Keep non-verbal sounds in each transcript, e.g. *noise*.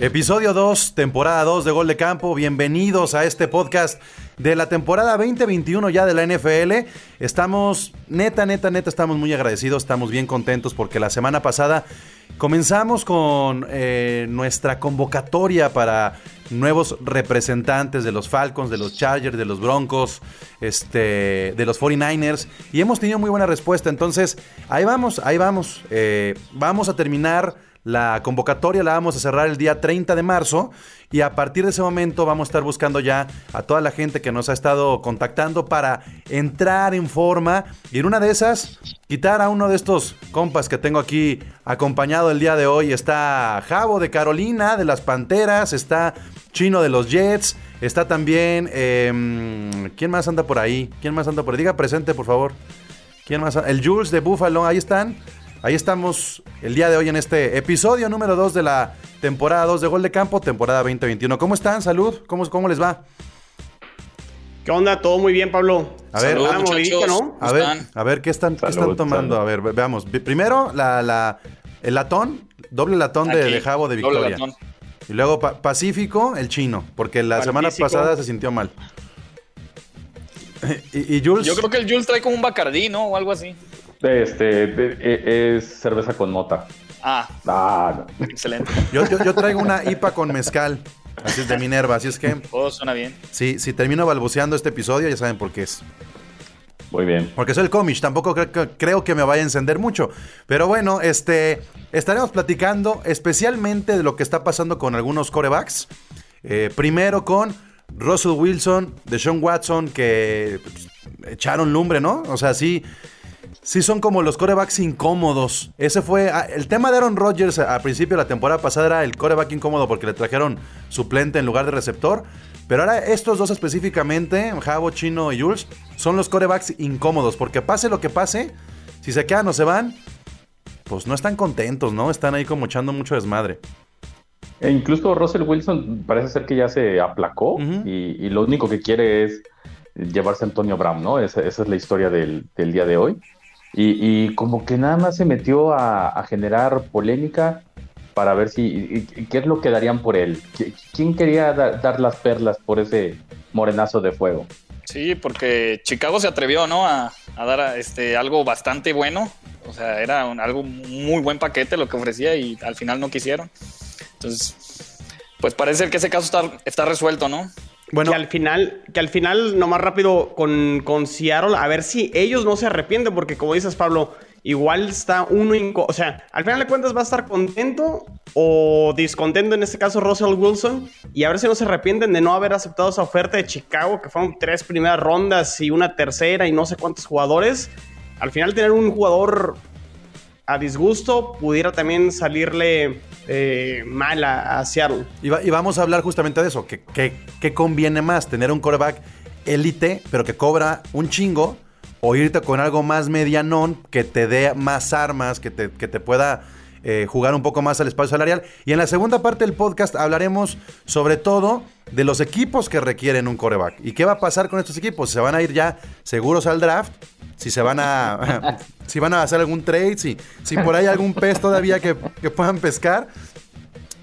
Episodio 2, temporada 2 de Gol de Campo. Bienvenidos a este podcast de la temporada 2021 ya de la NFL. Estamos, neta, neta, neta, estamos muy agradecidos, estamos bien contentos porque la semana pasada comenzamos con eh, nuestra convocatoria para nuevos representantes de los Falcons, de los Chargers, de los Broncos, este, de los 49ers y hemos tenido muy buena respuesta. Entonces, ahí vamos, ahí vamos. Eh, vamos a terminar la convocatoria la vamos a cerrar el día 30 de marzo y a partir de ese momento vamos a estar buscando ya a toda la gente que nos ha estado contactando para entrar en forma y en una de esas quitar a uno de estos compas que tengo aquí acompañado el día de hoy. Está Javo de Carolina, de las Panteras, está Chino de los Jets, está también... Em, ¿Quién más anda por ahí? ¿Quién más anda por ahí? Diga presente, por favor. ¿Quién más? El Jules de Buffalo, ahí están. Ahí estamos el día de hoy en este episodio número 2 de la temporada 2 de Gol de Campo, temporada 2021. ¿Cómo están? Salud, ¿cómo, cómo les va? ¿Qué onda? Todo muy bien, Pablo. A ver, ¿no? a ver, a ver, ¿qué están, están tomando? A ver, veamos. Primero, la, el latón, doble latón de, de, Jabo de Victoria. Y luego Pacífico, el chino, porque la semana pasada se sintió mal. *laughs* ¿Y, Jules? Yo creo que el Jules trae como un Bacardí, ¿no? O algo así. Este, e, es cerveza con mota. Ah. ah Excelente. Yo, traigo una IPA con mezcal. Así es de Minerva, así es que. Todo suena bien. Sí, si termino balbuceando este episodio, ya saben por qué es. Muy bien. Porque soy el cómic, tampoco creo que me vaya a encender mucho. Pero bueno, este estaremos platicando especialmente de lo que está pasando con algunos corebacks. Eh, primero con Russell Wilson, de Sean Watson, que pues, echaron lumbre, ¿no? O sea, sí, Sí, son como los corebacks incómodos. Ese fue. Ah, el tema de Aaron Rodgers al principio de la temporada pasada era el coreback incómodo porque le trajeron suplente en lugar de receptor. Pero ahora estos dos específicamente, Javo, Chino y Jules, son los corebacks incómodos. Porque pase lo que pase, si se quedan o se van, pues no están contentos, ¿no? Están ahí como echando mucho desmadre. E incluso Russell Wilson parece ser que ya se aplacó y, lo único que quiere es llevarse a Antonio Brown, ¿no? Esa, es la historia del, del día de hoy. Y, como que nada más se metió a, generar polémica para ver si qué es lo que darían por él. ¿Quién quería dar las perlas por ese morenazo de fuego? Sí, porque Chicago se atrevió, ¿no? A, dar este, algo bastante bueno. O sea, era algo muy buen paquete lo que ofrecía y al final no quisieron. Entonces, pues parece que ese caso está resuelto, ¿no? Bueno. Que al final, que al final, nomás rápido con, con Seattle, a ver si ellos no se arrepienten, porque como dices, Pablo, igual está uno, o sea, al final de cuentas va a estar contento o discontento, en este caso Russell Wilson, y a ver si no se arrepienten de no haber aceptado esa oferta de Chicago, que fueron tres primeras rondas y una tercera y no sé cuántos jugadores. Al final tener un jugador a disgusto pudiera también salirle eh, mal a, Seattle. Y, vamos a hablar justamente de eso, ¿Qué conviene más, tener un quarterback élite, pero que cobra un chingo, o irte con algo más medianón, que te dé más armas, que te, que te pueda eh, jugar un poco más al espacio salarial. Y en la segunda parte del podcast hablaremos sobre todo de los equipos que requieren un coreback. ¿Y qué va a pasar con estos equipos? ¿Se van a ir ya seguros al draft? Si se van a, *laughs* si van a hacer algún trade, si, si por ahí hay algún pez todavía que, puedan pescar.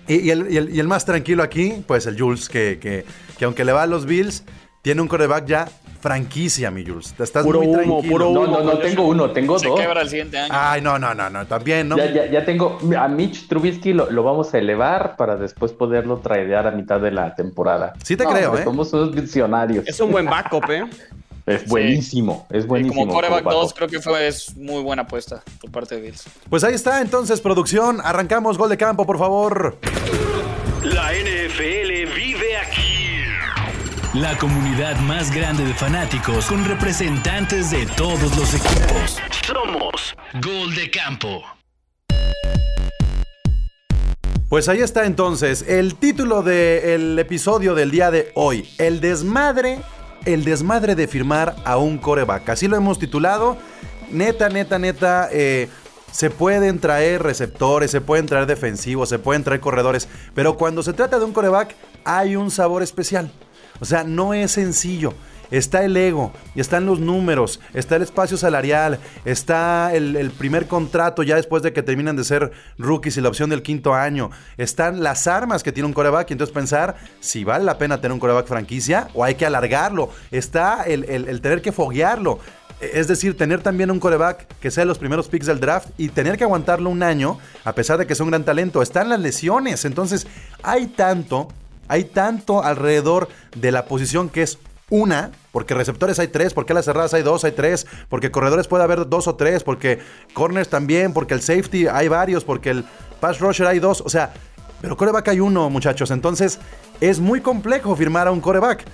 Y, el, más tranquilo aquí, pues el Jules, que, que, que aunque le va a los Bills, tiene un coreback ya franquicia, mi Jules. Estás puro muy humo, tranquilo. Puro humo, no, no, no tengo uno, tengo dos. Se quebra el siguiente año. Ay, no, no, no, no, también, ¿no? Ya, ya, ya tengo, a Mitch Trubisky lo, lo, vamos a elevar para después poderlo tradear a mitad de la temporada. Sí te creo, ¿eh? Somos unos visionarios. Es un buen backup, ¿eh? *laughs* Es buenísimo, es buenísimo. como coreback 2 creo que fue es muy buena apuesta por parte de Bills. Pues ahí está, entonces, producción. Arrancamos gol de campo, por favor. La NFL vive aquí. La comunidad más grande de fanáticos con representantes de todos los equipos. Somos Gol de Campo. Pues ahí está entonces el título del episodio del día de hoy. El desmadre, el desmadre de firmar a un coreback. Así lo hemos titulado. Neta, neta, neta. Eh, se pueden traer receptores, se pueden traer defensivos, se pueden traer corredores. Pero cuando se trata de un coreback, hay un sabor especial. O sea, no es sencillo. Está el ego, están los números, está el espacio salarial, está el, primer contrato ya después de que terminan de ser rookies y la opción del quinto año, están las armas que tiene un coreback y entonces pensar si vale la pena tener un coreback franquicia o hay que alargarlo, está el tener que foguearlo. Es decir, tener también un coreback que sea los primeros picks del draft y tener que aguantarlo un año, a pesar de que es un gran talento. Están las lesiones. Entonces, hay tanto, hay tanto alrededor de la posición que es una, porque receptores hay tres, porque las cerradas hay dos, hay tres, porque corredores puede haber dos o tres, porque corners también, porque el safety hay varios, porque el pass rusher hay dos. O sea, pero coreback hay uno, muchachos. Entonces, es muy complejo firmar a un coreback.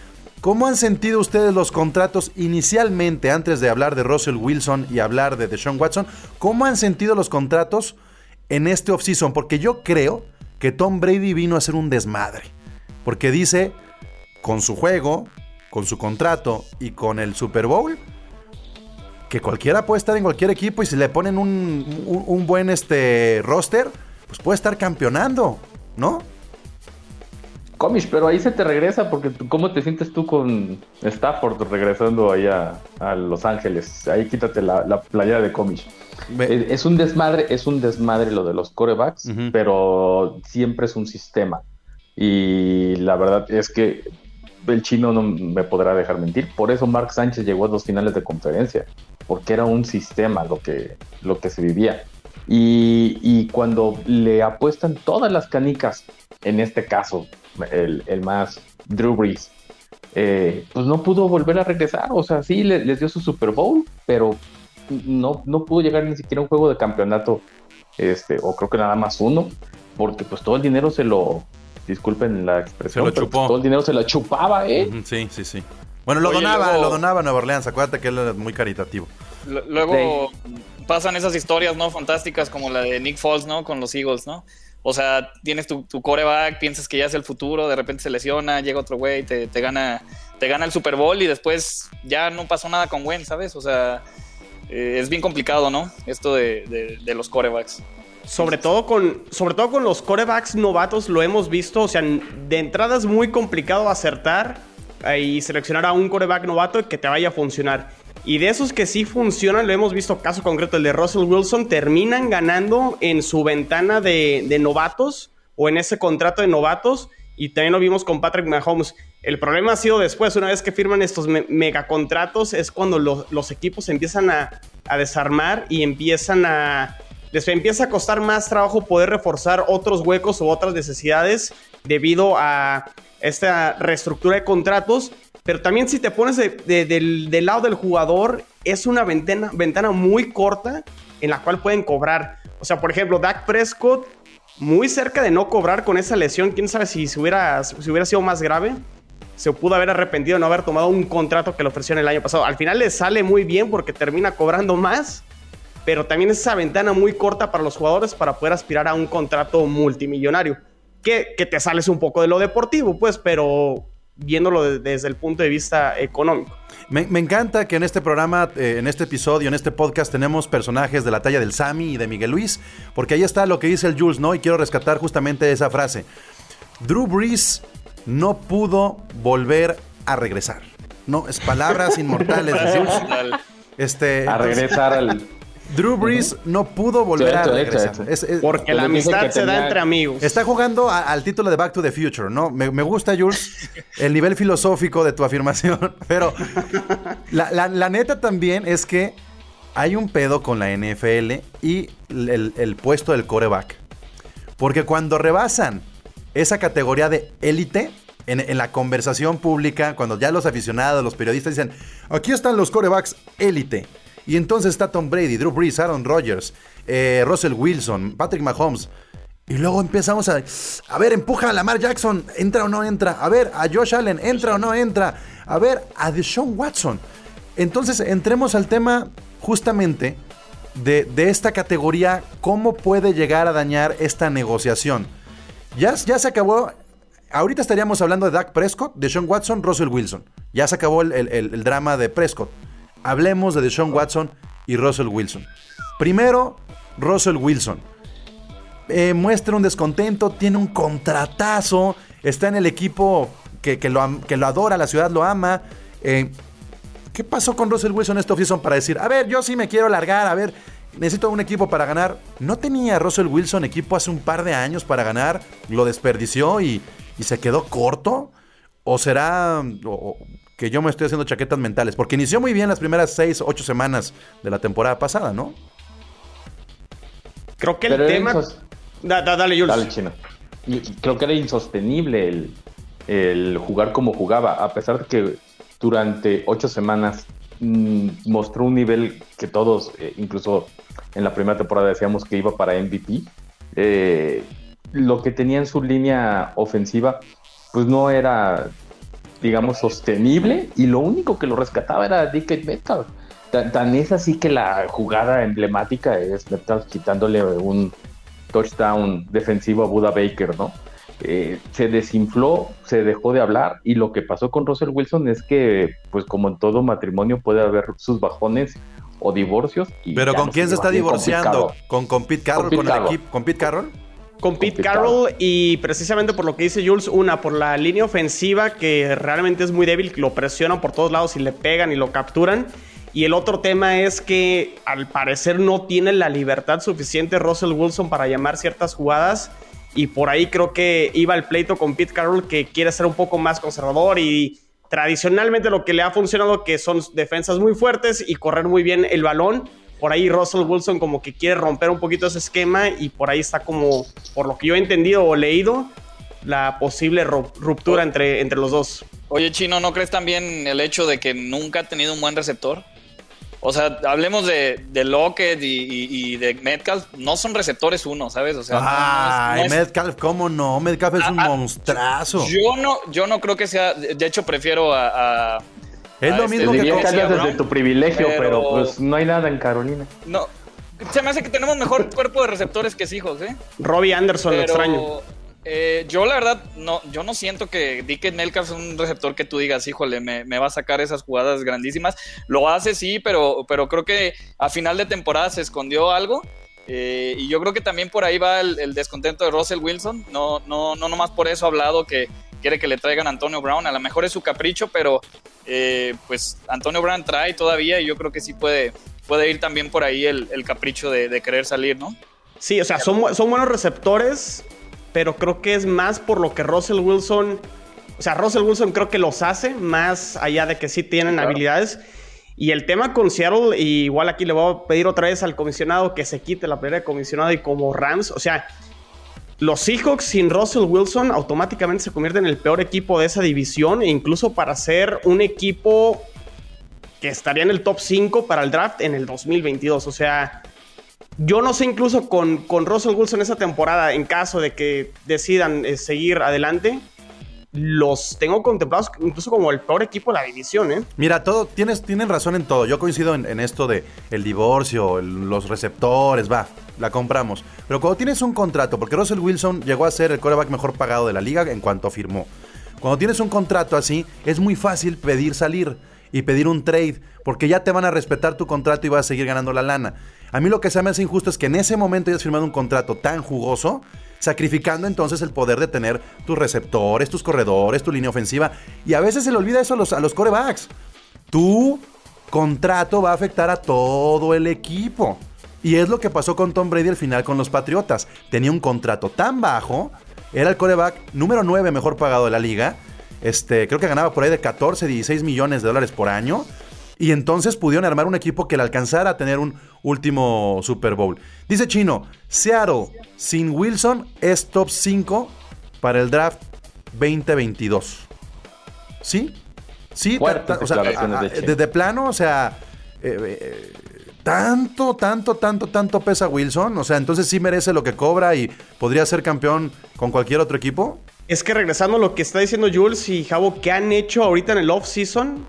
¿Cómo han sentido ustedes los contratos inicialmente, antes de hablar de Russell Wilson y hablar de Deshaun Watson? ¿Cómo han sentido los contratos en este offseason? Porque yo creo que Tom Brady vino a hacer un desmadre. Porque dice, con su juego, con su contrato y con el Super Bowl, que cualquiera puede estar en cualquier equipo y si le ponen un, un, un buen este, roster, pues puede estar campeonando, ¿no? Comish, pero ahí se te regresa porque ¿cómo te sientes tú con Stafford regresando ahí a, a Los Ángeles? Ahí quítate la, la playera de Comish. Es, es, un desmadre, es un desmadre lo de los corebacks, uh -huh. pero siempre es un sistema. Y la verdad es que el chino no me podrá dejar mentir. Por eso Mark Sánchez llegó a dos finales de conferencia, porque era un sistema lo que, lo que se vivía. Y, y cuando le apuestan todas las canicas, en este caso, el, el más Drew Brees, eh, pues no pudo volver a regresar. O sea, sí les, les dio su Super Bowl, pero no, no pudo llegar ni siquiera a un juego de campeonato, este, o creo que nada más uno, porque pues todo el dinero se lo, disculpen la expresión, se lo chupó. Pues, todo el dinero se lo chupaba, ¿eh? Uh -huh, sí, sí, sí. Bueno, lo Oye, donaba, luego... lo donaba a Nueva Orleans, acuérdate que él era muy caritativo. Luego sí. pasan esas historias, ¿no? Fantásticas como la de Nick Foles, ¿no? Con los Eagles, ¿no? O sea, tienes tu, tu, coreback, piensas que ya es el futuro, de repente se lesiona, llega otro güey, te, te, gana, te gana el Super Bowl y después ya no pasó nada con Gwen, ¿sabes? O sea, eh, es bien complicado, ¿no? Esto de, de, de los corebacks. Sobre todo, con, sobre todo con los corebacks novatos lo hemos visto, o sea, de entrada es muy complicado acertar eh, y seleccionar a un coreback novato que te vaya a funcionar. Y de esos que sí funcionan, lo hemos visto, caso concreto, el de Russell Wilson, terminan ganando en su ventana de, de novatos o en ese contrato de novatos. Y también lo vimos con Patrick Mahomes. El problema ha sido después, una vez que firman estos me megacontratos, es cuando lo, los equipos empiezan a, a, desarmar y empiezan a. Les empieza a costar más trabajo poder reforzar otros huecos o otras necesidades debido a esta reestructura de contratos pero también si te pones de, de, del, lado del jugador, es una ventana, ventana muy corta en la cual pueden cobrar. O sea, por ejemplo, Dak Prescott, muy cerca de no cobrar con esa lesión, quién sabe si, si, hubiera, si hubiera sido más grave. Se pudo haber arrepentido de no haber tomado un contrato que le ofrecieron el año pasado. Al final le sale muy bien porque termina cobrando más, pero también es esa ventana muy corta para los jugadores para poder aspirar a un contrato multimillonario. Que, que te sales un poco de lo deportivo, pues, pero viéndolo desde el punto de vista económico. Me, me encanta que en este programa, eh, en este episodio, en este podcast, tenemos personajes de la talla del Sami y de Miguel Luis, porque ahí está lo que dice el Jules, ¿no? Y quiero rescatar justamente esa frase. Drew Brees no pudo volver a regresar. No, es palabras inmortales de *laughs* Jules. Este, a regresar al, Drew Brees uh -huh. no pudo volver cierto, a regresar. Hecho, es, es, Porque la amistad se tenía... da entre amigos. Está jugando a, al título de Back to the Future, ¿no? Me, me, gusta, Jules, *laughs* el nivel filosófico de tu afirmación, *laughs* pero la, la, la, neta también es que hay un pedo con la NFL y el, el puesto del coreback. Porque cuando rebasan esa categoría de élite, en, en, la conversación pública, cuando ya los aficionados, los periodistas dicen, aquí están los corebacks élite y entonces está Tom Brady, Drew Brees, Aaron Rodgers, eh, Russell Wilson, Patrick Mahomes. Y luego empezamos a, a ver, empuja a Lamar Jackson, entra o no entra. A ver, a Josh Allen, entra o no entra. A ver, a Deshaun Watson. Entonces, entremos al tema justamente de, de esta categoría, cómo puede llegar a dañar esta negociación. Ya, ya se acabó ahorita estaríamos hablando de Dak Prescott, de Sean Watson, Russell Wilson. Ya se acabó el, el, drama de Prescott. Hablemos de Deshaun Watson y Russell Wilson. Primero, Russell Wilson. Eh, muestra un descontento, tiene un contratazo, está en el equipo que, lo, que lo, adora, la ciudad lo ama. Eh, ¿Qué pasó con Russell Wilson este offseason para decir, a ver, yo sí me quiero largar, a ver, necesito un equipo para ganar? ¿No tenía Russell Wilson equipo hace un par de años para ganar? ¿Lo desperdició y, se quedó corto? ¿O será que yo me estoy haciendo chaquetas mentales? Porque inició muy bien las primeras seis, ocho semanas de la temporada pasada, ¿no? Creo que el Pero tema. insos- Da- da- dale, Jules. Dale, y Creo que era insostenible el, el jugar como jugaba, a pesar de que durante ocho semanas mm, mostró un nivel que todos, eh, incluso en la primera temporada decíamos que iba para MVP. eh, lo que tenía en su línea ofensiva, pues no era, digamos, sostenible y lo único que lo rescataba era DK Metcalf. Tan, tan es así que la jugada emblemática es Metcalf quitándole un touchdown defensivo a Buda Baker, ¿no? Eh, se desinfló, se dejó de hablar y lo que pasó con Russell Wilson es que, pues como en todo matrimonio puede haber sus bajones o divorcios. y Pero ¿con quién se está divorciando? ¿Con, con Pete Carroll? Con ¿Con, Pete el equipo? ¿Con Pete Carroll? Con Pete Carroll y precisamente por lo que dice Jules, una, por la línea ofensiva que realmente es muy débil, lo presionan por todos lados y le pegan y lo capturan. Y el otro tema es que al parecer no tiene la libertad suficiente Russell Wilson para llamar ciertas jugadas. Y por ahí creo que iba al pleito con Pete Carroll que quiere ser un poco más conservador y tradicionalmente lo que le ha funcionado que son defensas muy fuertes y correr muy bien el balón. Por ahí Russell Wilson como que quiere romper un poquito ese esquema y por ahí está como, por lo que yo he entendido o leído, la posible ru- ruptura entre, entre los dos. Oye, Chino, ¿no crees también el hecho de que nunca ha tenido un buen receptor? O sea, hablemos de, de Lockett y, y- y de Metcalf. No son receptores uno, ¿sabes? O sea, no- no es- Ay, no es- Metcalf, ¿cómo no? Metcalf es un Ah, ah, monstruazo. Yo no, yo no creo que sea. De hecho, prefiero a. a- es lo este mismo que Diría con- que desde tu privilegio, pero... pero- pues no hay nada en Carolina. No. Se me hace que tenemos mejor cuerpo de receptores que hijos, ¿eh? Robbie Anderson, lo extraño. eh, yo la verdad, no, yo no siento que Dickens Metcalf es un receptor que tú digas, híjole, me, me va a sacar esas jugadas grandísimas. Lo hace, sí, pero, pero creo que a final de temporada se escondió algo. eh, y yo creo que también por ahí va el, el descontento de Russell Wilson. No, no, no nomás por eso ha hablado que quiere que le traigan a Antonio Brown. A lo mejor es su capricho, pero eh, pues Antonio Brown trae todavía y yo creo que sí puede, puede ir también por ahí el, el capricho de, de querer salir, ¿no? Sí, o sea, son, son buenos receptores, pero creo que es más por lo que Russell Wilson. O sea, Russell Wilson creo que los hace, más allá de que sí tienen Claro. habilidades. Y el tema con Seattle, y igual aquí le voy a pedir otra vez al comisionado que se quite la pelea de comisionado y como Rams, o sea, los Seahawks sin Russell Wilson automáticamente se convierten en el peor equipo de esa división, e incluso para ser un equipo que estaría en el top 5 para el draft en el 2022. O sea, yo no sé incluso con, con Russell Wilson esa temporada, en caso de que decidan eh, seguir adelante, los tengo contemplados incluso como el peor equipo de la división, ¿eh? Mira, todo, tienes, tienen razón en todo. Yo coincido en, esto de el divorcio, los receptores, va, la compramos. Pero cuando tienes un contrato, porque Russell Wilson llegó a ser el coreback mejor pagado de la liga en cuanto firmó. Cuando tienes un contrato así, es muy fácil pedir salir y pedir un trade, porque ya te van a respetar tu contrato y vas a seguir ganando la lana. A mí lo que se me hace injusto es que en ese momento hayas firmado un contrato tan jugoso, sacrificando entonces el poder de tener tus receptores, tus corredores, tu línea ofensiva. Y a veces se le olvida eso a los, a corebacks. Tu contrato va a afectar a todo el equipo. Y es lo que pasó con Tom Brady al final con los Patriotas. Tenía un contrato tan bajo, era el coreback número 9 mejor pagado de la liga. Este, creo que ganaba por ahí de 14, 16 millones de dólares por año. Y entonces pudieron armar un equipo que le alcanzara a tener un último Super Bowl. Dice Chino, Seattle sin Wilson es top 5 para el draft 2022. ¿Sí? Sí, Fuertes o sea, desde plano, o sea, eh, eh, tanto, tanto, tanto, tanto pesa Wilson. O sea, entonces sí merece lo que cobra y podría ser campeón con cualquier otro equipo. Es que regresando a lo que está diciendo Jules y Javo, ¿qué han hecho ahorita en el off-season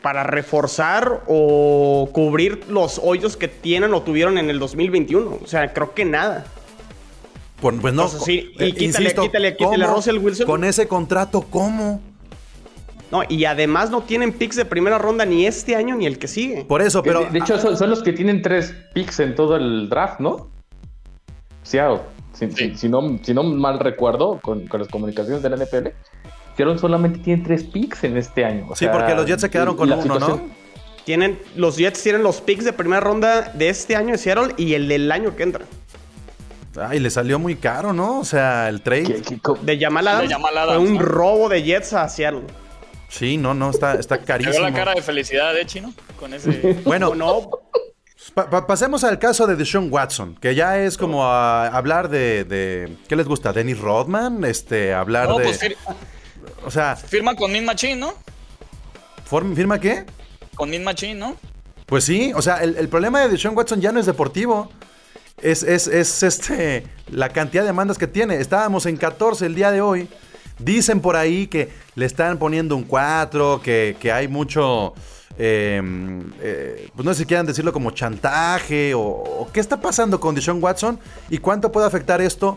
para reforzar o cubrir los hoyos que tienen o tuvieron en el 2021? O sea, creo que nada. Pues, pues no. Entonces, sí, y eh, quítale- quítale- quítale a. Russell Wilson. Con ese contrato, ¿cómo? No, y además no tienen picks de primera ronda ni este año ni el que sigue. Por eso, pero. de, de hecho, son, son los que tienen tres picks en todo el draft, ¿no? Seattle. Si, Sí. si- si no, si no mal recuerdo, con, con las comunicaciones de la NFL, Seattle solamente tiene tres picks en este año. O Sí, sea, porque los Jets se quedaron con la uno, ¿no? Tienen, los Jets tienen los picks de primera ronda de este año de Seattle y el del año que entra. Ay, le salió muy caro, ¿no? O sea, el trade. ¿Qué- qué- De Jamal fue un ¿no? robo de Jets a Seattle. Sí, no, no, está, está Te carísimo. veo la cara de felicidad de Chino con ese. *laughs* Bueno, No, pa- pa- pasemos al caso de Deshaun Watson, que ya es como a hablar de, de- ¿qué les gusta? Dennis Rodman, este, hablar No, de, pues fir- o sea, firma con Min Machine, ¿no? ¿firma qué? Con Min Machine, ¿no? Pues sí, o sea, el, el problema de Deshaun Watson ya no es deportivo. Es, es, es, este, la cantidad de demandas que tiene. Estábamos en 14 el día de hoy. Dicen por ahí que le están poniendo un 4, que, que hay mucho, eh, eh, pues no sé si quieran decirlo como chantaje o, o qué está pasando con Deshaun Watson y cuánto puede afectar esto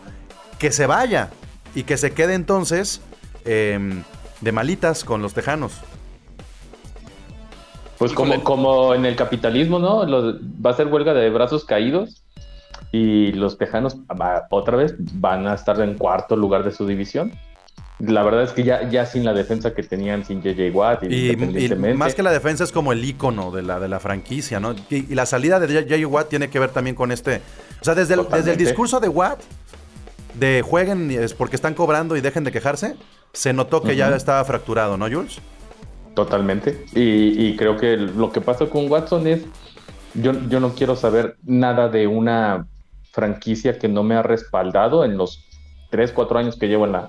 que se vaya y que se quede entonces eh, de malitas con los tejanos. Pues como, como en el capitalismo, ¿no? Los- va a ser huelga de brazos caídos y los tejanos va- otra vez van a estar en cuarto lugar de su división. La verdad es que ya, ya sin la defensa que tenían sin JJ Watt, Y, y más que la defensa es como el icono de la, de la franquicia, ¿no? Y, y la salida de J.J. Watt tiene que ver también con este. O sea, desde el, desde el discurso de Watt, de jueguen es porque están cobrando y dejen de quejarse, se notó que ya estaba fracturado, ¿no, Jules? Totalmente. Y, y creo que lo que pasa con Watson es, yo, yo no quiero saber nada de una franquicia que no me ha respaldado en los 3, 4 años que llevo en la,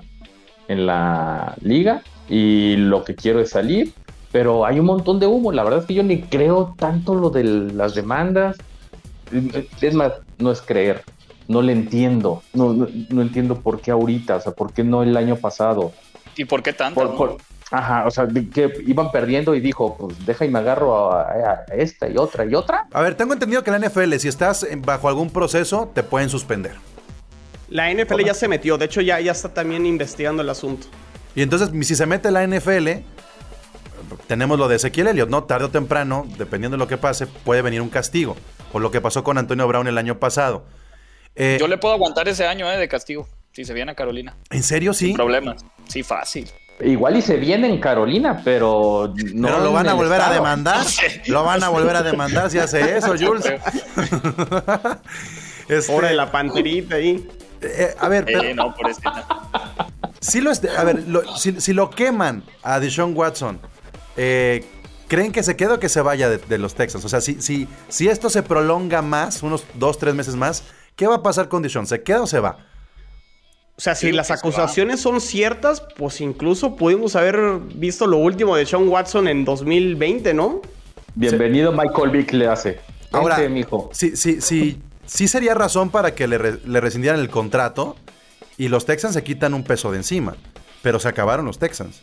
en la liga y lo que quiero es salir, pero hay un montón de humo. La verdad es que yo ni creo tanto lo de las demandas. Es más, no es creer. No le entiendo. No, no, no entiendo por qué ahorita, o sea, por qué no el año pasado. ¿Y por qué tanto? Por- no? por- ajá, o sea, que iban perdiendo y dijo, pues deja y me agarro a, a esta y otra y otra. A ver, tengo entendido que la NFL, si estás bajo algún proceso, te pueden suspender. La NFL ya se metió. De hecho, ya, ya está también investigando el asunto. Y entonces, si se mete la NFL, tenemos lo de Ezequiel Elliott, ¿no? Tarde o temprano, dependiendo de lo que pase, puede venir un castigo. Por lo que pasó con Antonio Brown el año pasado. Eh, Yo le puedo aguantar ese año eh, de castigo, si se viene a Carolina. ¿En serio sí? Sin problemas. Sí, fácil. Igual y se viene en Carolina, pero no. Pero lo van a volver a demandar. *laughs* Lo van a volver a demandar si hace eso, Jules. *laughs* *laughs* Este, Pobre de la panterita ahí. Eh, a ver, pero Eh, no, por eso. si lo, a ver, lo- si, si lo queman a Deshaun Watson, eh, ¿creen que se quede o que se vaya de, de los Texans? O sea, si, si, si esto se prolonga más, unos dos, tres meses más, ¿qué va a pasar con Deshaun? ¿Se queda o se va? O sea, si las acusaciones son ciertas, pues incluso pudimos haber visto lo último de Sean Watson en 2020, ¿no? Bienvenido Michael Vick le hace. Ahora, Vente, mijo. sí, sí, sí, sí sería razón para que le, re- le rescindieran el contrato y los Texans se quitan un peso de encima. Pero se acabaron los Texans.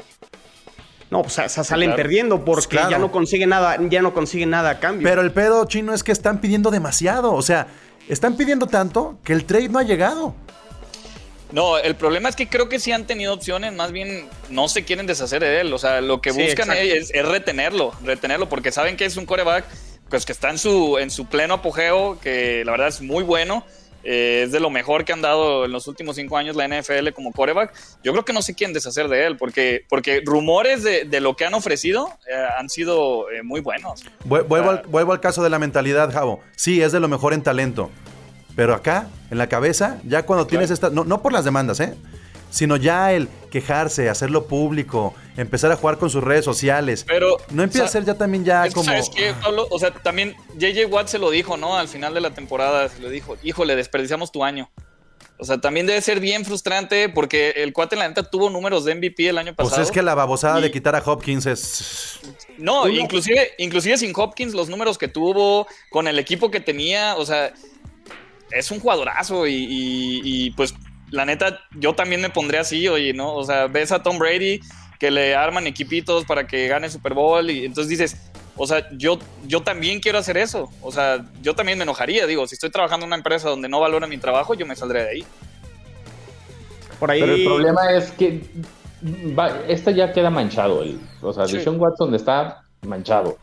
No, pues o sea, salen claro. perdiendo porque Claro. ya no consiguen nada, ya no consiguen nada a cambio. Pero el pedo chino es que están pidiendo demasiado. O sea, están pidiendo tanto que el trade no ha llegado. No, el problema es que creo que sí han tenido opciones, más bien no se quieren deshacer de él. O sea, lo que Sí, buscan es, es retenerlo, retenerlo, porque saben que es un coreback pues, que está en su, en su pleno apogeo, que la verdad es muy bueno. eh, es de lo mejor que han dado en los últimos cinco años la NFL como coreback. Yo creo que no se quieren deshacer de él, porque, porque rumores de, de lo que han ofrecido eh, han sido eh, muy buenos. Vu- Vuelvo, al, vuelvo al caso de la mentalidad, Javo. Sí, es de lo mejor en talento. Pero acá, en la cabeza, ya cuando tienes esta. No, no por las demandas, ¿eh? Sino ya el quejarse, hacerlo público, empezar a jugar con sus redes sociales. Pero, no empieza o sea, a ser ya también ya Es como. ¿Sabes qué, Pablo? O sea, también JJ Watt se lo dijo, ¿no? Al final de la temporada se lo dijo, híjole, desperdiciamos tu año. O sea, también debe ser bien frustrante porque el cuate, la neta, tuvo números de MVP el año pasado. Pues es que la babosada Y- de quitar a Hopkins es. No, Uno- inclusive, inclusive sin Hopkins, los números que tuvo, con el equipo que tenía, o sea, es un jugadorazo y, y- y, pues la neta, yo también me pondré así, oye, ¿no? O sea, ves a Tom Brady que le arman equipitos para que gane Super Bowl y entonces dices, o sea, yo, yo también quiero hacer eso, o sea, yo también me enojaría, digo, si estoy trabajando en una empresa donde no valora mi trabajo, yo me saldré de ahí. Por ahí. Pero el problema es que va, este ya queda manchado. El, o sea, Sí. Deshaun Watson está manchado.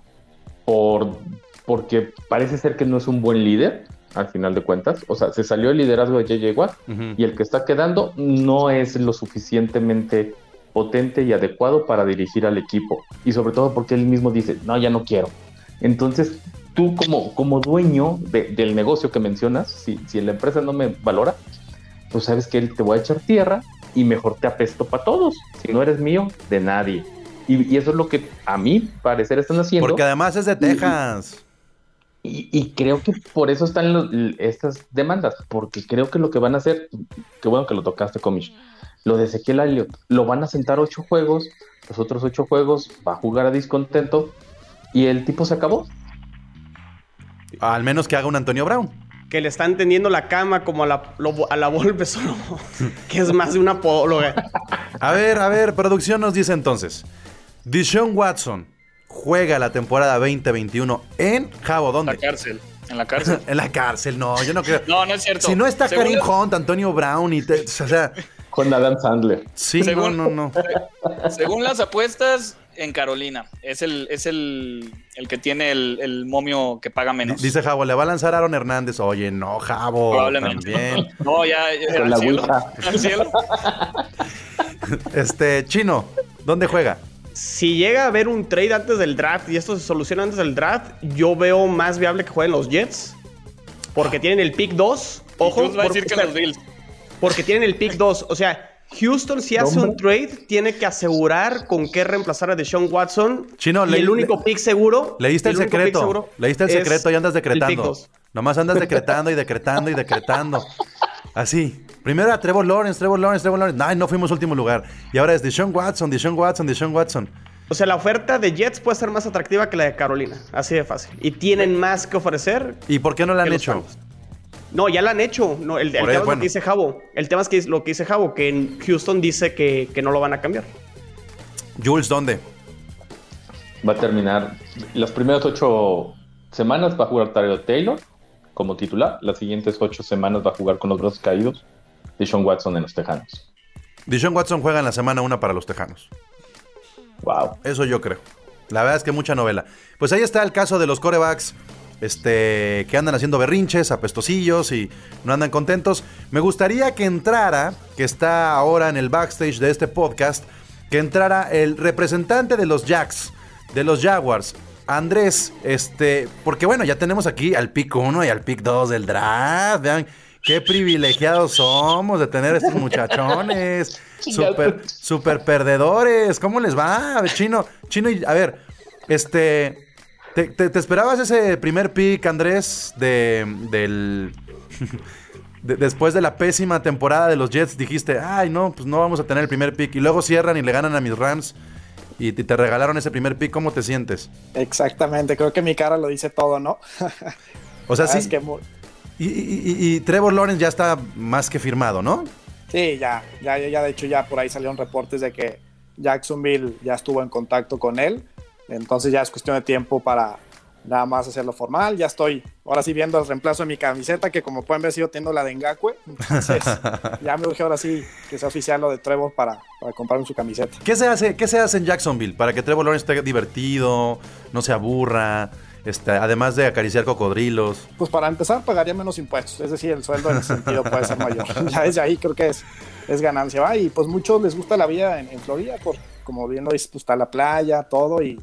Por, porque parece ser que no es un buen líder, al final de cuentas. O sea, se salió el liderazgo de JJ Watt y el que está quedando no es lo suficientemente potente y adecuado para dirigir al equipo. Y sobre todo porque él mismo dice, no, ya no quiero. Entonces, tú como, como dueño del negocio que mencionas, si, si la empresa no me valora, pues sabes que él te voy a echar tierra y mejor te apesto para todos. Si no eres mío, de nadie. Y, eso es lo que a mí parecer están haciendo. Porque además es de Texas. Y, creo que por eso están estas demandas, porque creo que lo que van a hacer, qué bueno que lo tocaste, Comish, lo de Ezequiel Elliott, lo van a sentar ocho juegos, los otros ocho juegos va a jugar a discontento y el tipo se acabó. Al menos que haga un Antonio Brown. Que le están tendiendo la cama como a la, a la Volpe *laughs* solo, que es más de una podóloga. A ver, a ver, producción nos dice entonces. Dishon Watson juega la temporada 2021 en Jabo, ¿dónde? En la cárcel. En la cárcel. *laughs* en la cárcel, no, yo no creo. No, no es cierto. Si no está Karim Hunt, Antonio Brown y o sea, con Adam Sandler. Sí, según, no, no, *laughs* Según las apuestas, en Carolina. Es el, es el, el que tiene el, momio que paga menos. Dice Jabo, le va a lanzar Aaron Hernández. Oye, no, Jabo. Probablemente. También. *laughs* No, ya, ya al, cielo, al cielo. Este, Chino, ¿dónde juega? Si llega a haber un trade antes del draft y esto se soluciona antes del draft, yo veo más viable que jueguen los Jets. Porque tienen el pick 2. Ojo, porque tienen el pick 2. O sea, Houston, si hace un trade, tiene que asegurar con qué reemplazar a Deshaun Watson. Chino, y el único pick seguro. Leíste el, secreto. Leíste el secreto y andas decretando. Nomás andas decretando y decretando y decretando. Así. Primero a Trevor Lawrence, Trevor Lawrence, Trevor Lawrence. Ay, no fuimos último lugar. Y ahora es Deshaun Watson, Deshaun Watson, Deshaun Watson. O sea, la oferta de Jets puede ser más atractiva que la de Carolina. Así de fácil. Y tienen más que ofrecer. ¿Y por qué no la han hecho? No, ya la han hecho. No, el, tema es lo que dice Javo. El tema es que lo que dice Javo, que en Houston dice que, no lo van a cambiar. Jules, ¿dónde? Va a terminar las primeras ocho semanas va a jugar Tyler Taylor como titular. Las siguientes ocho semanas va a jugar con los brazos caídos Dishon Watson en los Tejanos. Dishon Watson juega en la semana una para los Tejanos. Wow. Eso yo creo. La verdad es que mucha novela. Pues ahí está el caso de los corebacks este, que andan haciendo berrinches, apestosillos y no andan contentos. Me gustaría que entrara, que está ahora en el backstage de este podcast, que entrara el representante de los Jacks, de los Jaguars, Andrés, este, porque bueno, ya tenemos aquí al pick 1 y al pick 2 del draft, vean Qué privilegiados somos de tener a estos muchachones. *laughs* Super, super perdedores. ¿Cómo les va? Chino, Chino, y, a ver, este. ¿te, esperabas ese primer pick, Andrés, de, del. *laughs* después de la pésima temporada de los Jets, dijiste, ay, no, pues no vamos a tener el primer pick. Y luego cierran y le ganan a mis Rams y te regalaron ese primer pick, ¿cómo te sientes? Exactamente, creo que mi cara lo dice todo, ¿no? *laughs* o sea, sí. Es que y, Trevor Lawrence ya está más que firmado, ¿no? Sí, ya, ya, ya, de hecho ya por ahí salieron reportes de que Jacksonville ya estuvo en contacto con él, entonces ya es cuestión de tiempo para nada más hacerlo formal, ya estoy ahora sí viendo el reemplazo de mi camiseta, que como pueden ver sigo teniendo la de Ngakwe, entonces *laughs* ya me urge ahora sí que sea oficial lo de Trevor para, para comprarme su camiseta. ¿Qué se, hace, ¿Qué se hace en Jacksonville para que Trevor Lawrence esté divertido, no se aburra? Este, además de acariciar cocodrilos? Pues para empezar pagaría menos impuestos, es decir, el sueldo en ese sentido puede ser mayor. *laughs* ya desde ahí creo que es, es ganancia. ¿va? Y pues muchos les gusta la vida en, Florida, por, como bien lo dices, pues está la playa, todo, y,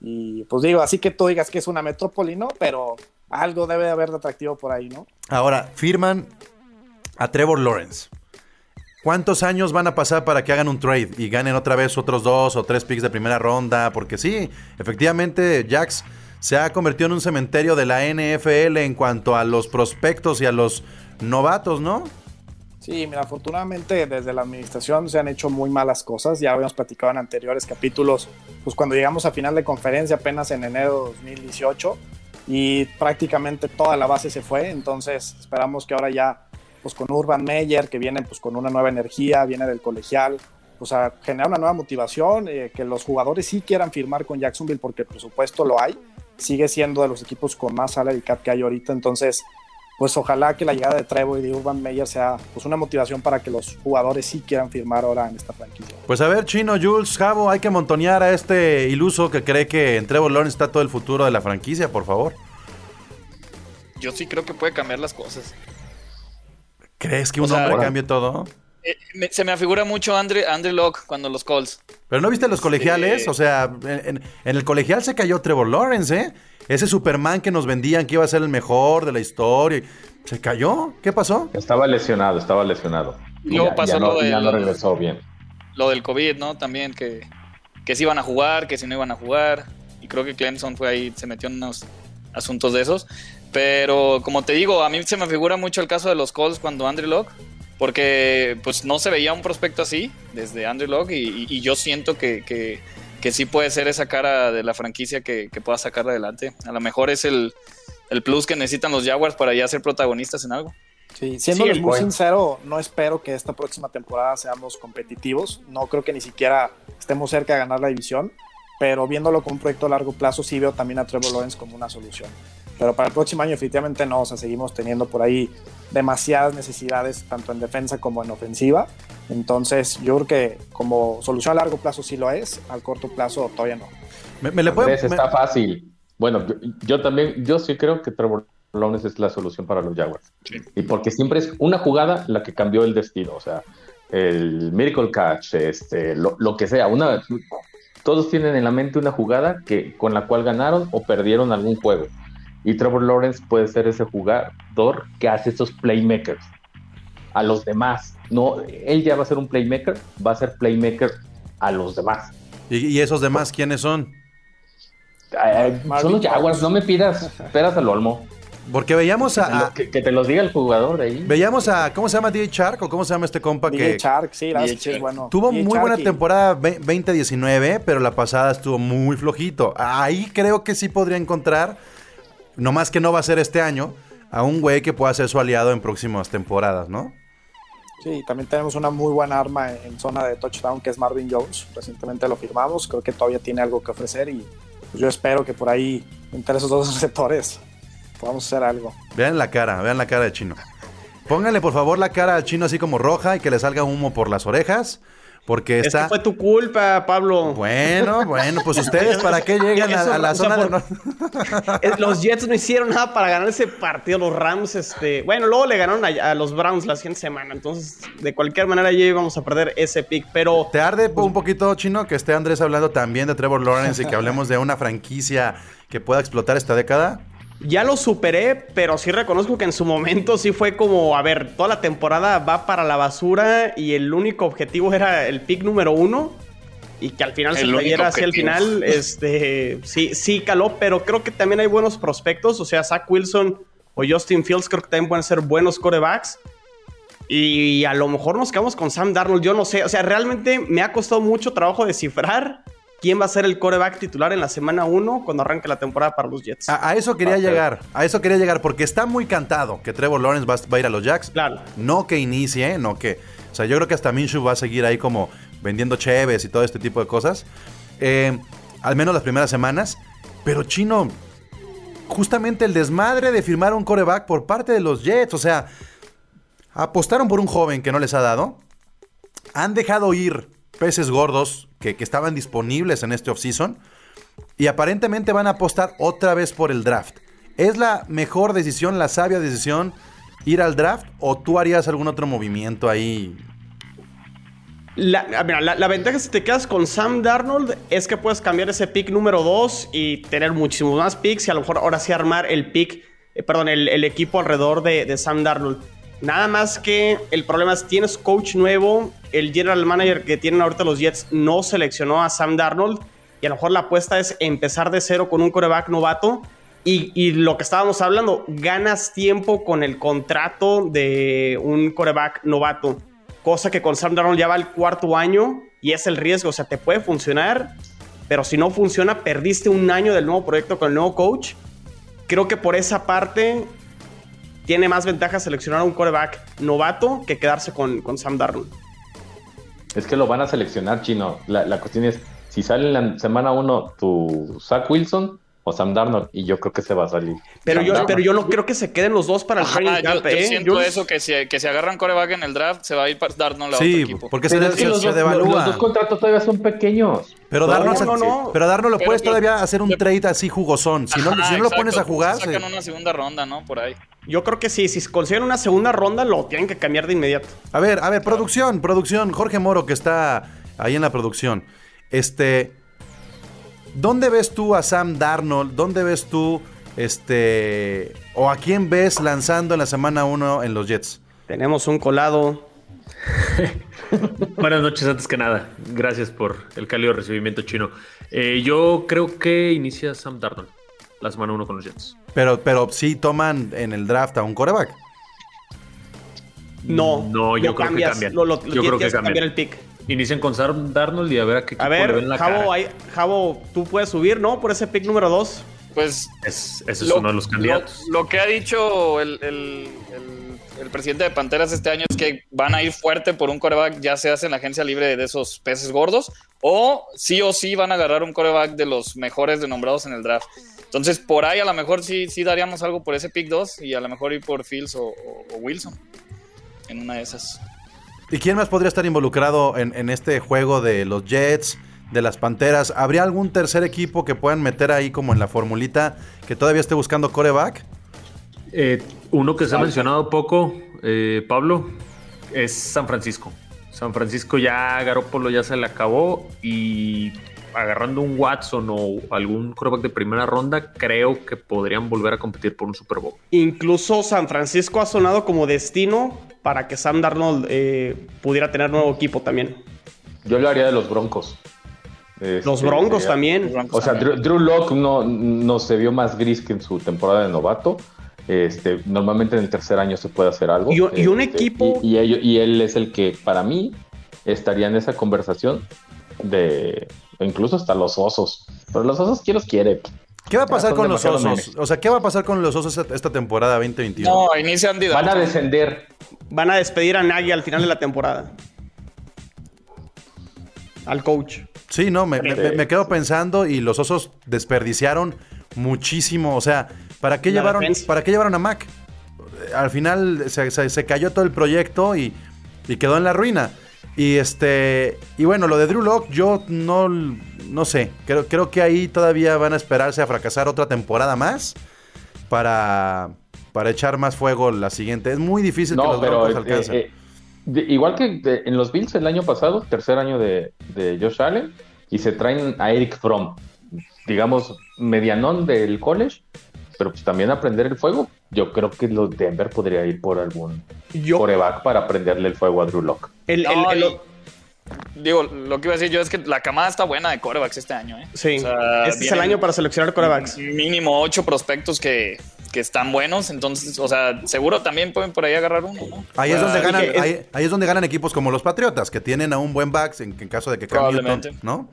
y pues digo, así que tú digas que es una metrópoli, ¿no? Pero algo debe de haber de atractivo por ahí, ¿no? Ahora, firman a Trevor Lawrence. ¿Cuántos años van a pasar para que hagan un trade y ganen otra vez otros dos o tres picks de primera ronda? Porque sí, efectivamente, Jax se ha convertido en un cementerio de la NFL en cuanto a los prospectos y a los novatos, ¿no? Sí, mira, afortunadamente desde la administración se han hecho muy malas cosas. Ya habíamos platicado en anteriores capítulos, pues cuando llegamos a final de conferencia apenas en enero de 2018 y prácticamente toda la base se fue. Entonces esperamos que ahora ya, pues con Urban Meyer, que viene pues con una nueva energía, viene del colegial, pues a generar una nueva motivación, eh, que los jugadores sí quieran firmar con Jacksonville porque el presupuesto lo hay sigue siendo de los equipos con más salary cap que hay ahorita. Entonces, pues ojalá que la llegada de Trevor y de Urban Meyer sea pues una motivación para que los jugadores sí quieran firmar ahora en esta franquicia. Pues a ver, Chino, Jules, Javo, hay que montonear a este iluso que cree que en Trevor Lawrence está todo el futuro de la franquicia, por favor. Yo sí creo que puede cambiar las cosas. ¿Crees que un hombre cambie todo? Me- se me afigura mucho Andre, Andre Locke cuando los Colts. Pero no viste los colegiales, Sí. o sea, en, en el colegial se cayó Trevor Lawrence, ¿eh? Ese Superman que nos vendían que iba a ser el mejor de la historia. ¿Se cayó? ¿Qué pasó? Estaba lesionado, estaba lesionado. Y luego ya, pasó ya no, lo ya del- no regresó bien. Lo del COVID, ¿no? También que, que si iban a jugar, que si no iban a jugar. Y creo que Clemson fue ahí, se metió en unos asuntos de esos. Pero como te digo, a mí se me figura mucho el caso de los Colts cuando Andrew Locke, porque pues no se veía un prospecto así desde Andrew Locke y, y- y yo siento que, que, que sí puede ser esa cara de la franquicia que, que pueda sacar adelante. A lo mejor es el, el plus que necesitan los Jaguars para ya ser protagonistas en algo. Sí, siéndoles Sí, muy bueno. sincero, no espero que esta próxima temporada seamos competitivos. No creo que ni siquiera estemos cerca de ganar la división. Pero viéndolo con un proyecto a largo plazo, sí veo también a Trevor Lawrence como una solución. Pero para el próximo año, definitivamente no. O sea, seguimos teniendo por ahí demasiadas necesidades, tanto en defensa como en ofensiva. Entonces, yo creo que como solución a largo plazo sí lo es. Al corto plazo, todavía no. Me, me le puede- Andrés, me- está fácil. Bueno, yo, yo también, yo sí creo que Trevor Lawrence es la solución para los Jaguars. Y porque siempre es una jugada la que cambió el destino. O sea, el Miracle Catch, este, lo, lo que sea. Una, todos tienen en la mente una jugada que, con la cual ganaron o perdieron algún juego. Y Trevor Lawrence puede ser ese jugador que hace esos playmakers a los demás. No, él ya va a ser un playmaker, va a ser playmaker a los demás. ¿Y, y esos demás quiénes son? Ay, ay, Marvin son los Jaguars, no me pidas peras al olmo. Porque veíamos a, que- que te los diga el jugador de ahí. veíamos a ¿cómo se llama DJ Shark o cómo se llama este compa DJ que Shark, sí, la es bueno. tuvo DJ muy buena y- temporada ve- 2019, pero la pasada estuvo muy flojito. Ahí creo que sí podría encontrar, no más que no va a ser este año, a un güey que pueda ser su aliado en próximas temporadas, ¿no? Sí, también tenemos una muy buena arma en, zona de touchdown que es Marvin Jones. Recientemente lo firmamos, creo que todavía tiene algo que ofrecer y pues, yo espero que por ahí, entre esos dos *laughs* receptores, podamos hacer algo. Vean la cara, vean la cara de Chino. Pónganle por favor la cara al Chino así como roja y que le salga humo por las orejas, porque Es está... que fue tu culpa, Pablo. Bueno, bueno, pues *laughs* ustedes para qué llegan a, a la Eso, o sea, zona de... por- *laughs* Los Jets no hicieron nada para ganar ese partido. Los Rams, este. Bueno, luego le ganaron a, a los Browns la siguiente semana. Entonces, de cualquier manera, ya íbamos a perder ese pick. Pero ¿Te arde un poquito, Chino, que esté Andrés hablando también de Trevor Lawrence y que *laughs* hablemos de una franquicia que pueda explotar esta década? Ya lo superé. Pero sí reconozco que en su momento sí fue como: a ver, toda la temporada va para la basura. Y el único objetivo era el pick número uno. Y que al final se El único cayera hacia el final, *laughs* este, sí, sí caló, pero creo que también hay buenos prospectos. O sea, Zach Wilson o Justin Fields creo que también pueden ser buenos corebacks. Y a lo mejor nos quedamos con Sam Darnold, yo no sé. O sea, realmente me ha costado mucho trabajo descifrar quién va a ser el coreback titular en la semana 1 cuando arranque la temporada para los Jets. A, a eso quería llegar, a eso quería llegar, porque está muy cantado que Trevor Lawrence va, va a ir a los Jacks. Claro. No que inicie, no que... O sea, yo creo que hasta Minshew va a seguir ahí como vendiendo cheves y todo este tipo de cosas. Eh, al menos las primeras semanas. Pero Chino, justamente el desmadre de firmar un coreback por parte de los Jets. O sea, apostaron por un joven que no les ha dado. Han dejado ir peces gordos que, estaban disponibles en este offseason. Y aparentemente van a apostar otra vez por el draft. ¿Es la mejor decisión, la sabia decisión, ir al draft? ¿O tú harías algún otro movimiento ahí? La, la, ventaja si te quedas con Sam Darnold es que puedes cambiar ese pick número 2 y tener muchísimos más picks y a lo mejor ahora sí armar el pick, eh, perdón, el, equipo alrededor de, de Sam Darnold. Nada más que el problema es tienes coach nuevo, el general manager que tienen ahorita los Jets no seleccionó a Sam Darnold y a lo mejor la apuesta es empezar de cero con un coreback novato y, lo que estábamos hablando, ganas tiempo con el contrato de un coreback novato. Cosa que con Sam Darnold ya va el cuarto año y es el riesgo. O sea, te puede funcionar, pero si no funciona, perdiste un año del nuevo proyecto con el nuevo coach. Creo que por esa parte tiene más ventaja seleccionar a un coreback novato que quedarse con, con Sam Darnold. Es que lo van a seleccionar, chino. La, la cuestión es, si sale en la semana 1 tu Zach Wilson, o Sam Darnold, y yo creo que se va a salir. Pero Sam yo, Darnold. pero yo no creo que se queden los dos para el Ajá, training yo, camp, yo ¿eh? siento Yo- eso, que si, que si agarran coreback en el draft, se va a ir para Darnold a Sí, otro equipo. porque se, Pero es que se- los, se dos, devalúa. los dos contratos todavía son pequeños. Pero No, Darnold, se- no, no. pero Darnold lo Pero- puedes pero- todavía hacer un trade así jugosón. Si no, Ajá, si no lo pones a jugar, Sacan se- una segunda ronda, ¿no? Por ahí. Yo creo que sí, si consiguen una segunda ronda, lo tienen que cambiar de inmediato. A ver, a ver, producción, producción. Jorge Moro, que está ahí en la producción. Este. ¿Dónde ves tú a Sam Darnold? ¿Dónde ves tú, este. o a quién ves lanzando en la semana 1 en los Jets? Tenemos un colado. *laughs* Buenas noches, antes que nada. Gracias por el cálido recibimiento chino. Eh, yo creo que inicia Sam Darnold la semana 1 con los Jets. Pero, pero sí toman en el draft a un coreback. No. No, yo lo creo cambias, que cambian. Lo, lo- yo creo que cambiar cambian. el pick. Inician con Sam Darnold y a ver a qué equipo A le ver, ven la Javo, cara. hay- Javo, tú puedes subir, ¿no? Por ese pick número 2. Pues Es- ese es lo, uno de los candidatos. lo- lo que ha dicho el, el- el- el presidente de Panteras este año es que van a ir fuerte por un coreback, ya se hace en la agencia libre de esos peces gordos, o sí o sí van a agarrar un coreback de los mejores de nombrados en el draft. Entonces, por ahí a lo mejor sí, sí daríamos algo por ese pick 2 y a lo mejor ir por Fields o, o- o Wilson en una de esas. ¿Y quién más podría estar involucrado en, en este juego de los Jets, de las Panteras? ¿Habría algún tercer equipo que puedan meter ahí como en la formulita que todavía esté buscando coreback? Eh, uno que se ha mencionado poco, eh, Pablo, es San Francisco. San Francisco ya Garópolo ya se le acabó y agarrando un Watson o algún quarterback de primera ronda, creo que podrían volver a competir por un Super Bowl. Incluso San Francisco ha sonado como destino para que Sam Darnold eh, pudiera tener nuevo equipo también. Yo lo haría de los Broncos. Este, Los Broncos sería- también. O sea, Drew, Drew Lock no, no se vio más gris que en su temporada de novato. Este, normalmente en el tercer año se puede hacer algo. Y un- y un Este, equipo- Y, y ello- y él es el que, para mí, estaría en esa conversación de. Incluso hasta los osos. Pero los osos, ¿quién los quiere? ¿Qué va a pasar con los osos? memes. O sea, ¿qué va a pasar con los osos esta, temporada 2021? No, inicia Andy Van a descender. Van a despedir a Nagy al final de la temporada. Al coach. Sí, no, me, me- me- me quedo pensando y los osos desperdiciaron muchísimo. O sea, ¿para qué, La llevaron, defensa. ¿para qué llevaron a Mac? Al final se, se- se cayó todo el proyecto y, y quedó en la ruina. Y este y bueno, lo de Drew Lock, yo no, no sé. Creo, creo que ahí todavía van a esperarse a fracasar otra temporada más para, para echar más fuego la siguiente. Es muy difícil que los pero eh, alcancen. eh, de- igual que de- en los Bills el año pasado, tercer año de, de Josh Allen, y se traen a Eric Fromm, digamos, medianón del college, pero pues también aprender el fuego. Yo creo que los Denver podría ir por algún Yo, coreback para aprenderle el fuego a Drew Lock. el, No, digo, lo que iba a decir yo es que la camada está buena de corebacks este año, ¿eh? sí, O sea, este es el año para seleccionar corebacks. Mínimo ocho prospectos que, que están buenos, entonces, o sea, seguro también pueden por ahí agarrar uno, ¿no? Ahí es, donde ganan, ahí, ahí es donde ganan equipos como los Patriotas, que tienen a un buen backs en, en caso de que Cam Probablemente. Newton, ¿no?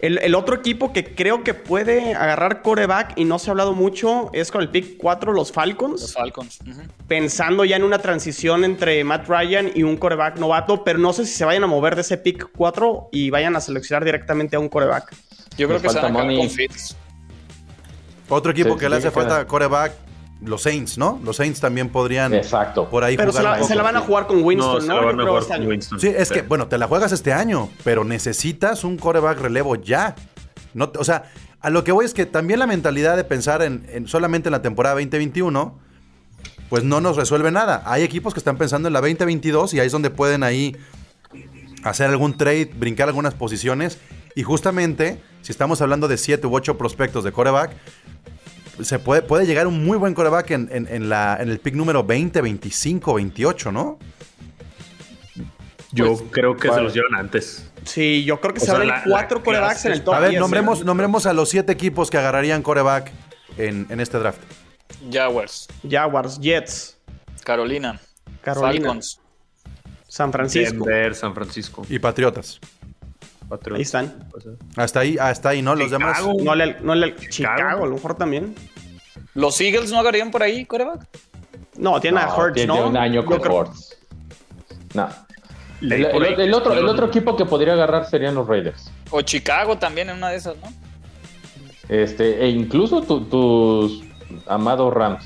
El, el otro equipo que creo que puede agarrar coreback y no se ha hablado mucho es con el pick 4, los Falcons. Los Falcons. pensando ya en una transición entre Matt Ryan y un coreback novato, pero no sé si se vayan a mover de ese pick 4 y vayan a seleccionar directamente a un coreback. Yo creo que se van a con Fitz. Otro equipo Sí, que le hace falta coreback, los Saints, ¿no? Los Saints también podrían Exacto. por ahí Pero se jugar la, se la van a jugar con Winston, se ¿no? la Yo van a creo jugar este con año. Winston. Sí, es que, bueno, te la juegas este año, pero necesitas un coreback relevo ya. No, o sea, a lo que voy es que también la mentalidad de pensar en, en solamente en la temporada 2021, pues no nos resuelve nada. Hay equipos que están pensando en la 2022 y ahí es donde pueden ahí hacer algún trade, brincar algunas posiciones. Y justamente, si estamos hablando de 7 u 8 prospectos de coreback, se puede, puede llegar un muy buen coreback en, en- en la, en el pick número 20, 25, 28, ¿no? Yo Pues, creo que se los llevan antes. Sí, yo creo que O se abren cuatro la corebacks en el top A ver, 10, nombremos, nombremos a los siete equipos que agarrarían coreback en, en este draft. Jaguars, Jaguars, Jets, Carolina, Carolina, Falcons. San Francisco. Denver, San Francisco. Y Patriotas. Patriotas. Ahí están. Hasta ahí, hasta ahí, ¿no? Los demás. Chicago. No le, no le- Chicago. Chicago. a lo mejor también. ¿Los Eagles no agarrarían por ahí, coreback? No, tiene a Hurts, tiene ¿no? un año con creo- Hurts. No. El, otro, el otro equipo que podría agarrar serían los Raiders. O Chicago también en una de esas, ¿no? Este, e incluso tu- tus amados Rams.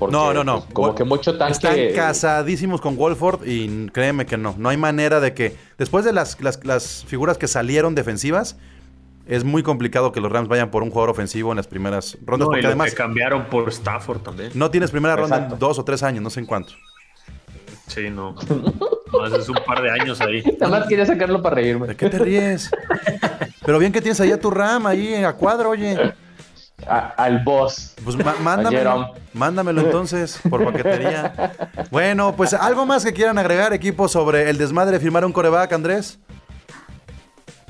Porque, No, no, no. pues, como que mucho tanque. Están casadísimos con Wolford y créeme que no. No hay manera de que. Después de las, las, las figuras que salieron defensivas, es muy complicado que los Rams vayan por un jugador ofensivo en las primeras rondas. No, y porque además que cambiaron por Stafford también. no tienes primera ronda Exacto. en dos o tres años, no sé en cuánto. Sí, no. Más es un par de años ahí. *laughs* Nada más quería sacarlo para reírme. ¿De qué te ríes? *laughs* Pero bien que tienes ahí a tu Ram, ahí a cuadro, oye. A- al boss. Pues mándamelo. Entonces, por paquetería. *laughs* Bueno, pues algo más que quieran agregar, equipo, sobre el desmadre de firmar un coreback, Andrés.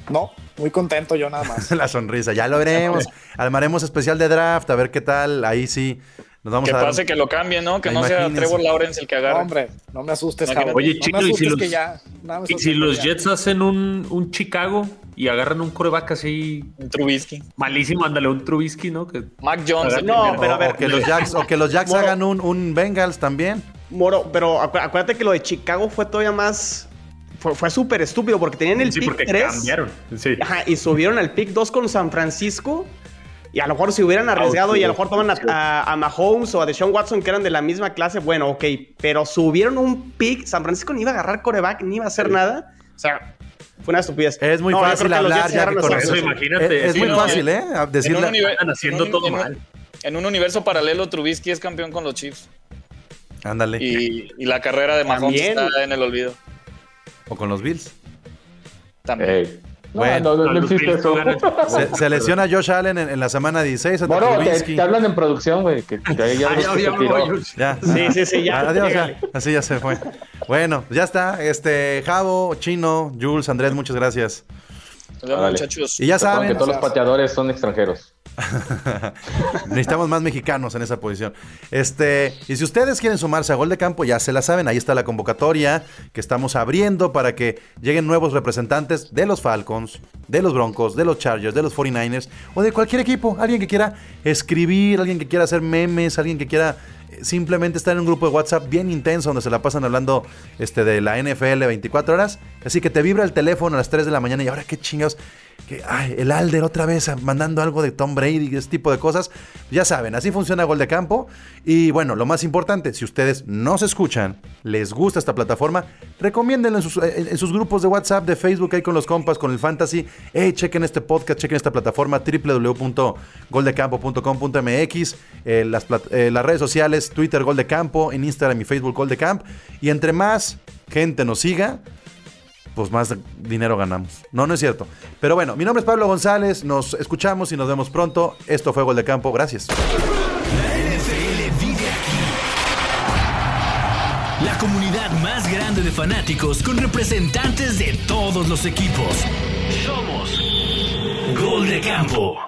No, muy contento yo nada más. *laughs* La sonrisa, ya lo veremos. *laughs* Armaremos especial de draft, a ver qué tal. Ahí sí nos vamos Que a dar. pase que lo cambien, ¿no? Que no sea. Trevor Lawrence el que No, agarre. hombre, no me asustes. Oye, no Chino, me ¿y si los- que ya. nada me Y si los. Jets hacen un, un Chicago y agarran un coreback así Un Trubisky. malísimo, ándale, un Trubisky, ¿no? Que Mac Jones. No, primero. pero a ver. O que los Jacks, o que los Jacks *laughs* Moro. hagan un, un Bengals también. Moro, pero acu- acuérdate que lo de Chicago fue todavía más. Fue, fue súper estúpido porque tenían el sí, pick porque 3. cambiaron. Sí. Ajá, y subieron al pick 2 con San Francisco. Y a lo mejor si hubieran arriesgado y a lo mejor toman a, a- a Mahomes o a Deshaun Watson, que eran de la misma clase, bueno, ok. Pero subieron un pick. San Francisco ni iba a agarrar coreback, ni iba a hacer nada. O sea, fue una estupidez. Es muy No, fácil hablar ya eso imagínate. Es, es sí, muy no, fácil, ¿eh? Un, Decirle. Están haciendo en un- todo en un- mal. en un universo paralelo, Trubisky es campeón con los Chiefs. Ándale. Y, y la carrera de Mahomes También. está en el olvido. O con los Bills. También. No, Bueno, no, no, no los existe Bills eso. no ganan. Se, se lesiona Josh Allen en, en la semana 16 ante Bueno, te, hablan en producción, güey. Que, que ya, ya Ah, ya, voy. Sí, sí, sí, ya. Adiós, ya. Así ya se fue. Bueno, ya está. Este, Javo, Chino, Jules, Andrés, muchas gracias. Órale. muchachos. Y ya saben, que todos los pateadores son extranjeros. *laughs* necesitamos más mexicanos en esa posición. Este, y si ustedes quieren sumarse a Gol de Campo, ya se la saben, ahí está la convocatoria que estamos abriendo para que lleguen nuevos representantes de los Falcons, de los Broncos, de los Chargers, de los 49ers o de cualquier equipo. Alguien que quiera escribir, alguien que quiera hacer memes, alguien que quiera simplemente estar en un grupo de WhatsApp bien intenso donde se la pasan hablando este, de la NFL 24 horas. Así que te vibra el teléfono a las 3 de la mañana y ahora qué chingados. Que, ay, el Alder otra vez mandando algo de Tom Brady y ese tipo de cosas. Ya saben, así funciona Gol de Campo. Y bueno, lo más importante, si ustedes nos escuchan, les gusta esta plataforma, recomiéndenlo en sus, en- en sus grupos de WhatsApp, de Facebook, ahí con los compas, con el Fantasy. Hey, chequen este podcast, chequen esta plataforma, www.goldecampo.com.mx, eh, las, eh, las redes sociales, Twitter Gol de Campo, en Instagram y Facebook Gol de Camp. Y entre más gente nos siga, pues más dinero ganamos. No, no es cierto. Pero bueno, mi nombre es Pablo González, nos escuchamos y nos vemos pronto. Esto fue Gol de Campo, gracias. La vive aquí. La comunidad más grande de fanáticos con representantes de todos los equipos. Somos Gol de Campo.